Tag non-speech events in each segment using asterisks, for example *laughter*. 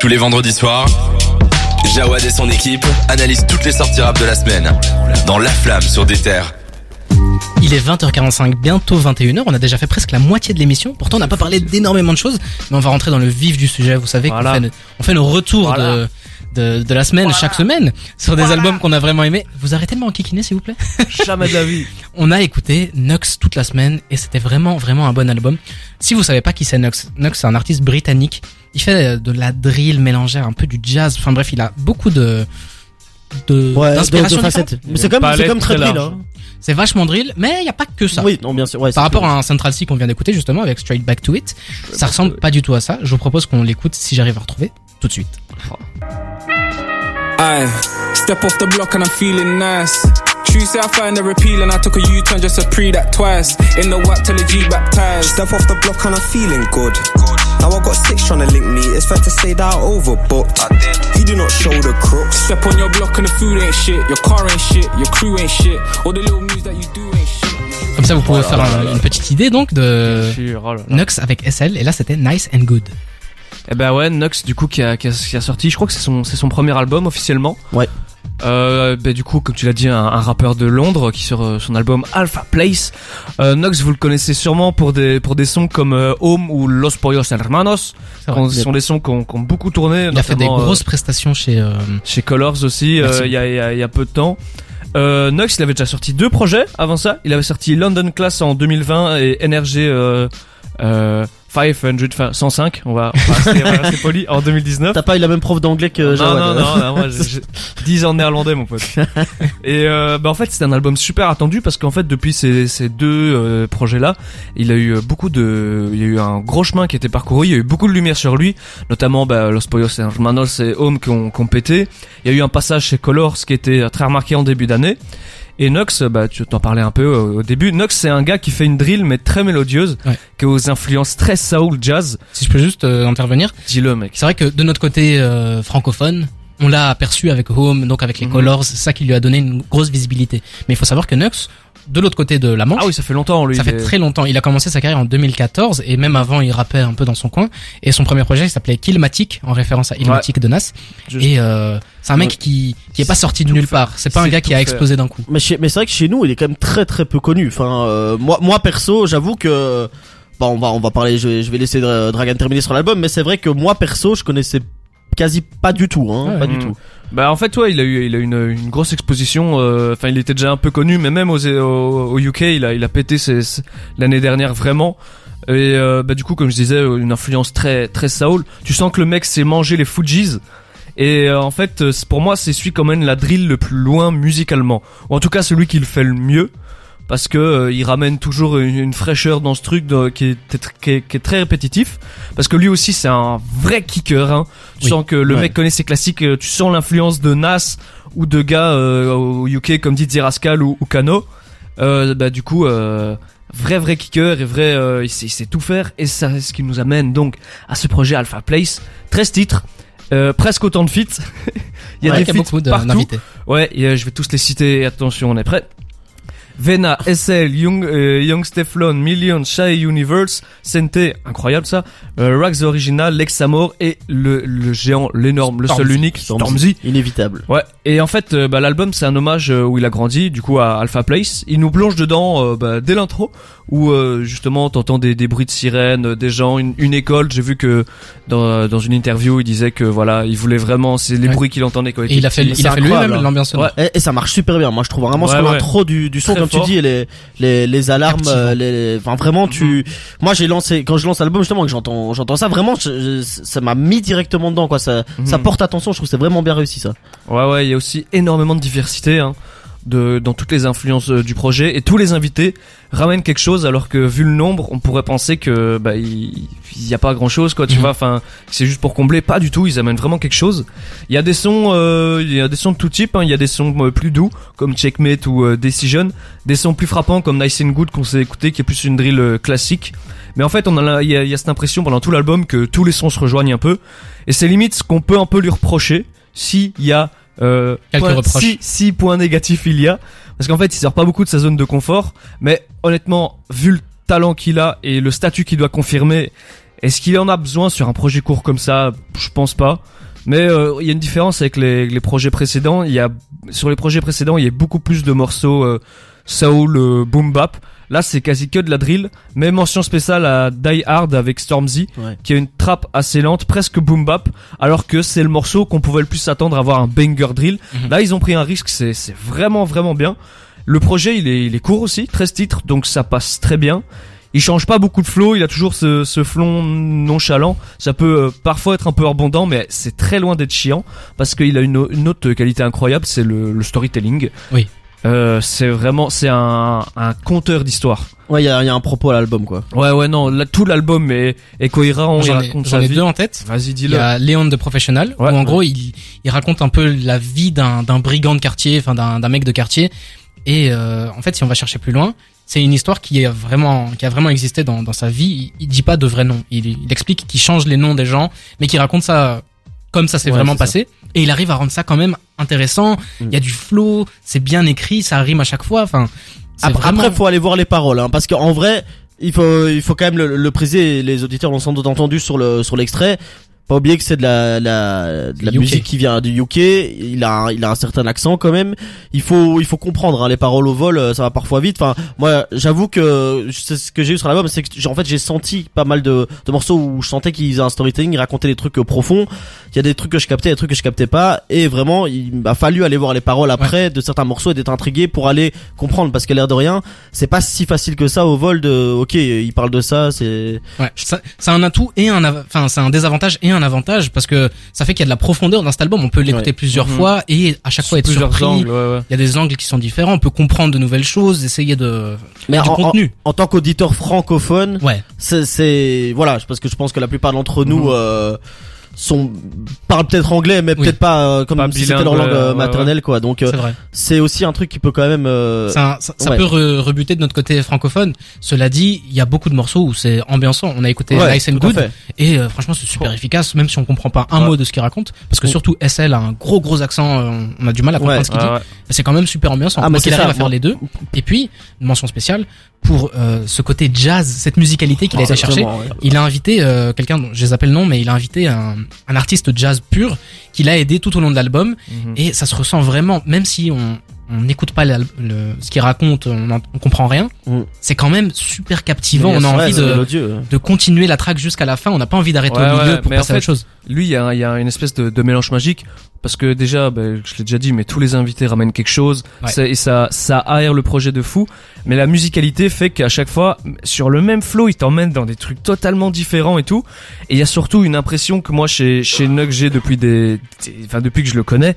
Tous les vendredis soirs, Jawad et son équipe analysent toutes les sorties rap de la semaine dans La Flamme sur des terres. Il est 20h45, bientôt 21h. On a déjà fait presque la moitié de l'émission. Pourtant, on n'a pas parlé d'énormément de choses, mais on va rentrer dans le vif du sujet. Vous savez Voilà. qu'on fait, on fait nos retours Voilà. de, de, de la semaine chaque semaine sur des albums qu'on a vraiment aimés. Vous arrêtez de m'enquiquiner, s'il vous plaît? *laughs* Jamais de la vie. *laughs* On a écouté Nux toute la semaine et c'était vraiment vraiment un bon album. Si vous savez pas qui c'est Nux, Nux c'est un artiste britannique. Il fait euh, de la drill mélangée à un peu du jazz. Enfin bref, il a beaucoup de de Ouais, de, de d'inspiration facettes. différente. Mais c'est comme, c'est comme très très drill, large. hein. C'est vachement drill, mais il y a pas que ça. Oui, non, bien sûr. Ouais, Par rapport que- à un Central C qu'on vient d'écouter justement avec Straight Back to It, ça ressemble pas du tout à ça. Je vous propose qu'on l'écoute si j'arrive à retrouver tout de suite. Aye, step off the block and I'm feeling nice. Tuesday I find a repeal and I took a U-turn just to pre that twice. In the whack till the G baptized. Step off the block and I'm feeling good. Now I got six trying to link me. It's fair to say that I overbooked. You do not show the crooks. Step on your block and the food ain't shit, your car ain't shit, your crew ain't shit, all the little moves that you do ain't shit. Comme ça, vous pouvez faire un- une petite idée donc de sûr, oh là là. Nux avec SL. Et là, c'était Nice and Good. Eh ben ouais, Nux du coup qui a, qui a, qui a sorti, je crois que c'est son, c'est son premier album officiellement. Ouais. Euh, ben du coup, comme tu l'as dit, un, un rappeur de Londres qui sur euh, son album Alpha Place. Euh, Nux, vous le connaissez sûrement pour des pour des sons comme euh, Home ou Los Pollos Hermanos. Ce sont des sons qui ont, qui ont beaucoup tourné. Il a fait des grosses prestations chez. euh, chez Colors aussi euh, il y, a, il y a- y a peu de temps. Euh, Nox il avait déjà sorti deux projets avant ça. Il avait sorti London Class en 2020 et NRG euh, euh, 500, enfin 105, on va, on va rester, on va rester *laughs* poli, en 2019. T'as pas eu la même prof d'anglais que Non, non, non, non, moi j'ai j'ai *laughs* 10 ans de néerlandais mon pote. *laughs* Et euh, bah en fait c'était un album super attendu parce qu'en fait depuis ces, ces deux euh, projets là, il a eu euh, beaucoup de, il y a eu un gros chemin qui a été parcouru, il y a eu beaucoup de lumière sur lui, notamment bah, Los Pollos Hermanos et Home qui ont, qui ont pété. Il y a eu un passage chez Colors qui était très remarqué en début d'année. Et Nox, bah tu t'en parlais un peu euh, au début. Nox c'est un gars qui fait une drill mais très mélodieuse, Ouais. qui a aux influences très soul jazz. Si je peux juste euh, intervenir, Dis-le mec. c'est vrai que de notre côté euh, francophone, on l'a aperçu avec Home, donc avec les Mhm. Colors, c'est ça qui lui a donné une grosse visibilité. Mais il faut savoir que Nux, de l'autre côté de la Manche, Ah oui ça fait longtemps lui. ça il fait très longtemps. Il a commencé sa carrière en 2014 et même avant, il rappait un peu dans son coin. Et son premier projet, il s'appelait Killmatic, en référence à Illmatic de Nas. Juste. Et euh, c'est un mec Ouais. qui qui est pas sorti de nulle part. C'est pas un gars qui a explosé d'un coup. Mais, chez- mais c'est vrai que chez nous, il est quand même très très peu connu. Enfin, euh, moi, moi perso, j'avoue que, bon, on va on va parler. Je vais, je vais laisser Dra- Dragan terminer sur l'album, mais c'est vrai que moi perso, je connaissais quasi pas du tout, hein, Ouais. pas du Mm. tout. Bah en fait ouais il a eu il a eu une, une grosse exposition euh, enfin il était déjà un peu connu mais même aux, au, au UK il a il a pété l'année dernière vraiment et euh, bah du coup comme je disais une influence très très soul tu sens que le mec s'est mangé les Fujis et euh, en fait euh, pour moi c'est celui quand même la drill le plus loin musicalement ou en tout cas celui qui le fait le mieux parce que euh, il ramène toujours une, une fraîcheur dans ce truc de- qui, est, qui, est, qui est très répétitif parce que lui aussi c'est un vrai kicker hein. tu Oui. sens que le Ouais. mec connaît ses classiques euh, tu sens l'influence de Nas ou de gars euh, au UK comme DJ Rascal ou, ou Kano euh, bah du coup euh, vrai vrai kicker et vrai euh, il, sait, il sait tout faire et ça c'est ce qui nous amène donc à ce projet Alpha Place 13 titres euh, presque autant de feats *laughs* il y a Ouais, des feats beaucoup partout. Ouais, et, euh, je vais tous les citer. Attention, on est prêt. Vena, SL, Young, euh, Young Steflon, Million, Shy Universe, Sente, incroyable ça, euh, Rags Original, Lex Amor et le, le géant, l'énorme, le seul unique, Stormzy. Inévitable. Ouais, et en fait, euh, bah, l'album c'est un hommage euh, où il a grandi, du coup à Alpha Place. Il nous plonge dedans euh, bah, dès l'intro, où euh, justement t'entends des, des bruits de sirènes, euh, des gens, une, une école. J'ai vu que dans, dans une interview il disait que voilà, il voulait vraiment, c'est les Ouais. bruits qu'il entendait quand il Et il a fait, il a fait lui-même l'ambiance sonore. Et, et ça marche super bien. Moi, je trouve vraiment Ouais, sur ouais. l'intro du, du son. Tu dis, les les, les alarmes, euh, les, enfin vraiment, tu. Moi, j'ai lancé quand je lance l'album justement que j'entends j'entends ça. Vraiment, je- je- ça m'a mis directement dedans, quoi. Ça ça Mhm. porte attention. Je trouve que c'est vraiment bien réussi ça. Ouais ouais, il y a aussi énormément de diversité hein, de dans toutes les influences euh, du projet. Et tous les invités ramènent quelque chose alors que vu le nombre, on pourrait penser que bah il il y a pas grand-chose quoi, tu Mhm. vois, enfin c'est juste pour combler, pas du tout, ils amènent vraiment quelque chose. Il y a des sons euh, il y a des sons de tout type hein, il y a des sons euh, plus doux comme Checkmate ou euh, Decision, des sons plus frappants comme Nice and Good qu'on s'est écouté qui est plus une drill classique. Mais en fait, on a il y a, il y a cette impression pendant tout l'album que tous les sons se rejoignent un peu. Et c'est limite ce qu'on peut un peu lui reprocher s'il y a euh, Quelques point- reproches. si, si points négatifs il y a parce qu'en fait il sort pas beaucoup de sa zone de confort mais honnêtement vu le talent qu'il a et le statut qu'il doit confirmer Est-ce qu'il en a besoin sur un projet court comme ça? Je pense pas. Mais euh, il y a une différence avec les, les projets précédents. Il y a sur les projets précédents, il y a beaucoup plus de morceaux euh, soul, euh, boom bap. Là, c'est quasi que de la drill. Mais mention spéciale à Die Hard avec Stormzy, Ouais. qui a une trappe assez lente, presque boom bap, alors que c'est le morceau qu'on pouvait le plus s'attendre à avoir un banger drill. Mhm. Là, ils ont pris un risque. C'est c'est vraiment vraiment bien. Le projet, il est, il est court aussi, 13 titres, donc ça passe très bien. Il change pas beaucoup de flow, il a toujours ce, ce flon nonchalant. Ça peut euh, parfois être un peu rebondant, mais c'est très loin d'être chiant parce qu'il a une, une autre qualité incroyable, c'est le, le storytelling. Oui. Euh, c'est vraiment, c'est un, un conteur d'histoire. Ouais, il y a, il y a un propos à l'album quoi. Ouais, ouais, non, là, tout l'album est, est cohérent. ai, raconte j'en sa ai vie. deux en tête. Vas-y, Il y dis-le. a Léon de Professional, Ouais. où en gros il, il raconte un peu la vie d'un d'un brigand de quartier, enfin d'un d'un mec de quartier. Et euh, en fait, si on va chercher plus loin, c'est une histoire qui est vraiment, qui a vraiment existé dans, dans sa vie. Il, il dit pas de vrais noms. Il, il explique qu'il change les noms des gens, mais qu'il raconte ça comme ça s'est Ouais, vraiment passé. Et il arrive à rendre ça quand même intéressant. Il Mm. y a du flow, c'est bien écrit, ça rime à chaque fois. Enfin, Après, vraiment. après, faut aller voir les paroles, hein, parce qu'en vrai, il faut, il faut quand même le, le préciser. Les auditeurs l'ont sans doute entendu sur le, sur l'extrait. Pas oublier que c'est de la, la, de la musique qui vient du UK. Il a, il a un certain accent quand même. Il faut, il faut comprendre hein, les paroles au vol. euh, Ça va parfois vite. Enfin, moi, j'avoue que c'est ce que j'ai eu sur l'album, c'est que j'ai- en fait j'ai senti pas mal de, de morceaux où je sentais qu'ils faisaient un storytelling, ils racontaient des trucs euh, profonds. Il y a des trucs que je captais, des trucs que je captais pas. Et vraiment, il m'a fallu aller voir les paroles après de certains morceaux et d'être intrigué pour aller comprendre, parce que l'air de rien, c'est pas si facile que ça au vol de. Ok, il parle de ça, c'est. Ouais, ça- c'est un atout et un, enfin, c'est un désavantage et un avantage parce que ça fait qu'il y a de la profondeur dans cet album. On peut l'écouter Ouais. plusieurs Mhm. fois et à chaque Sous fois être surpris. angles, ouais, ouais. Il y a des angles qui sont différents. On peut comprendre de nouvelles choses, essayer de Mais du en, en, contenu. en tant qu'auditeur francophone, Ouais. c'est, voilà, parce que je pense que la plupart d'entre nous. Mhm. euh, sont parlent peut-être anglais mais Oui. peut-être pas euh, comme Pas si c'était leur langue euh, ouais, maternelle quoi donc euh, C'est aussi un truc qui peut quand même euh, Ça, ça, peut re- rebuter de notre côté francophone. Cela dit, il y a beaucoup de morceaux où c'est ambiançant. On a écouté Nice and Good et euh, franchement c'est super efficace, même si on comprend pas un mot de ce qu'il raconte, parce que surtout SL a un gros gros accent. euh, on a du mal à comprendre ce qu'il dit. c'est quand même super ambiançant. Ah, mais il arrive ça, à faire les deux. Et puis une mention spéciale pour euh, ce côté jazz, cette musicalité qu'il a été chercher. Ouais. Il a invité euh, quelqu'un dont je les appelle le nom, mais il a invité un, un artiste jazz pur qui l'a aidé tout au long de l'album Mhm. et ça se ressent vraiment, même si on on n'écoute pas l'al- le, ce qu'il raconte, on, en- on comprend rien. Mm. C'est quand même super captivant. On a envie de, de continuer la track jusqu'à la fin. On n'a pas envie d'arrêter Ouais, au milieu ouais, pour mais en passer à autre fait, chose. Lui, il y a, il y a une espèce de, de mélange magique parce que déjà, ben, je l'ai déjà dit, mais tous les invités ramènent quelque chose Ouais. ça- et ça, ça aère le projet de fou. Mais la musicalité fait qu'à chaque fois, sur le même flow, il t'emmène dans des trucs totalement différents et tout. Et il y a surtout une impression que moi, chez chez Nug, j'ai depuis des, des- enfin depuis que je le connais,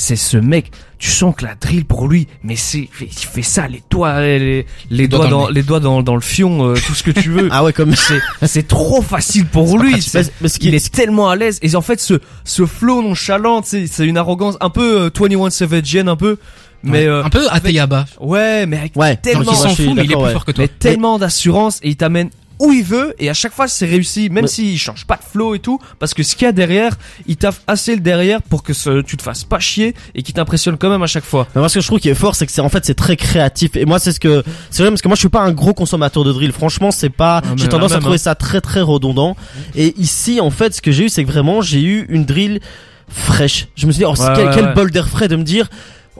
c'est ce mec. Tu sens que la drill pour lui, mais c'est, il fait ça, les doigts, les, les doigts doigts dans le les doigts dans, dans le fion, euh, tout ce que tu veux. *laughs* Ah ouais comme c'est, c'est trop facile pour lui. mais, C'est- mais ce qui il est tellement à l'aise et en fait ce ce flow nonchalant sais, c'est une arrogance un peu euh, 21 Savage un peu mais Ouais. euh, un peu Ateyaba. ouais mais avec ouais tellement- s'en fout, mais il est d'accord, plus ouais. fort que toi. mais tellement d'assurance et il t'amène où il veut et à chaque fois c'est réussi même s'il change pas de flow et tout parce que ce qu'il y a derrière il taffe assez le derrière pour que ce, tu te fasses pas chier et qu'il t'impressionne quand même à chaque fois Mais moi, ce que je trouve qui est fort, c'est que c'est en fait c'est très créatif. Et moi, c'est ce que c'est vrai parce que moi, je suis pas un gros consommateur de drill. Franchement, c'est pas. Ah, j'ai tendance à trouver hein. ça très très redondant. Et ici, en fait, ce que j'ai eu, c'est que vraiment, j'ai eu une drill fraîche. Je me suis dit, oh, Ouais, quel, ouais, quel bol d'air frais de me dire.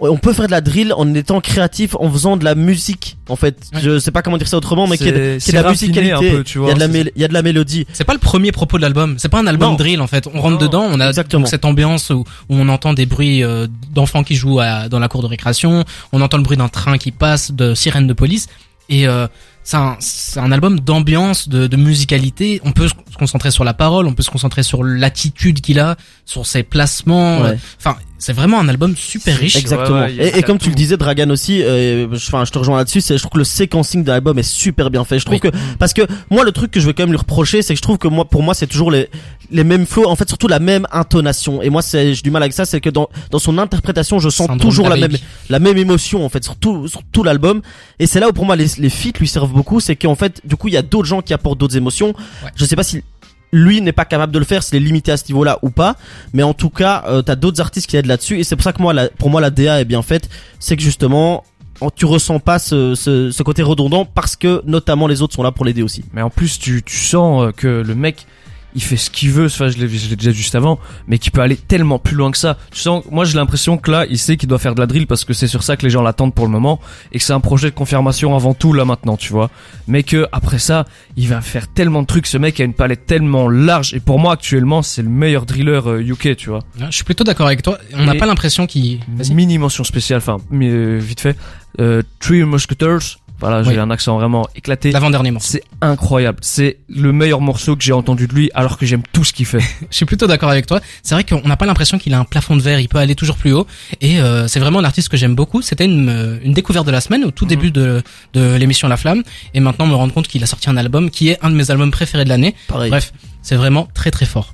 On peut faire de la drill en étant créatif, en faisant de la musique. En fait, Ouais. je sais pas comment dire ça autrement, mais C'est- de la musicalité, raffiné un peu, tu il y a de la, il y a de la mélodie. C'est pas le premier propos de l'album. C'est pas un album Non. drill en fait. On rentre Non, dedans, on a donc cette ambiance où, où on entend des bruits euh, d'enfants qui jouent à- dans la cour de récréation, on entend le bruit d'un train qui passe, de sirènes de police, et euh, c'est un, album d'ambiance, de, de musicalité. On peut se concentrer sur la parole, on peut se concentrer sur l'attitude qu'il a, sur ses placements. Ouais. Euh, c'est vraiment un album super riche. Exactement. Ouais, ouais, et, comme tu le disais, Dragan aussi, euh, je- enfin, je te rejoins là-dessus. C'est, je trouve que le séquencing de l'album est super bien fait. Je trouve Oui. que parce que moi, le truc que je vais quand même lui reprocher, c'est que je trouve que moi, pour moi, c'est toujours les les mêmes flows. En fait, surtout la même intonation. Et moi, c'est j'ai du mal avec ça, c'est que dans dans son interprétation, je sens Syndrome toujours la même la même émotion en fait sur tout sur tout l'album. Et c'est là où pour moi les les feats lui servent beaucoup, c'est qu'en fait, du coup, il y a d'autres gens qui apportent d'autres émotions. Ouais. Je sais pas si lui n'est pas capable de le faire, s'il est limité à ce niveau-là ou pas. Mais en tout cas, euh, t'as d'autres artistes qui aident là-dessus. Et c'est pour ça que moi, pour moi, la DA est bien faite. C'est que justement, en- tu ressens pas ce, côté redondant parce que notamment les autres sont là pour l'aider aussi. Mais en plus, tu, tu sens euh, que le mec, il fait ce qu'il veut. Enfin, je l'ai, déjà dit juste avant, mais qu'il peut aller tellement plus loin que ça. Tu sens, moi, j'ai l'impression que là, il sait qu'il doit faire de la drill parce que c'est sur ça que les gens l'attendent pour le moment et que c'est un projet de confirmation avant tout là maintenant, tu vois. Mais que après ça, il va faire tellement de trucs. Ce mec a une palette tellement large et pour moi actuellement, c'est le meilleur driller euh, UK, tu vois. Je suis plutôt d'accord avec toi. On n'a pas l'impression qu'il. Mini mention spéciale, enfin, mais, euh, vite fait. Euh, Three Musketeers. Voilà, j'ai Oui. un accent vraiment éclaté. L'avant-dernier morceau. C'est incroyable. C'est le meilleur morceau que j'ai entendu de lui, alors que j'aime tout ce qu'il fait. *laughs* Je suis plutôt d'accord avec toi. C'est vrai qu'on n'a pas l'impression qu'il a un plafond de verre. Il peut aller toujours plus haut. Et euh, c'est vraiment un artiste que j'aime beaucoup. C'était une, euh, une découverte de la semaine au tout début de, de l'émission La Flamme. Et maintenant, me rendre compte qu'il a sorti un album qui est un de mes albums préférés de l'année. Bref, c'est vraiment très très fort.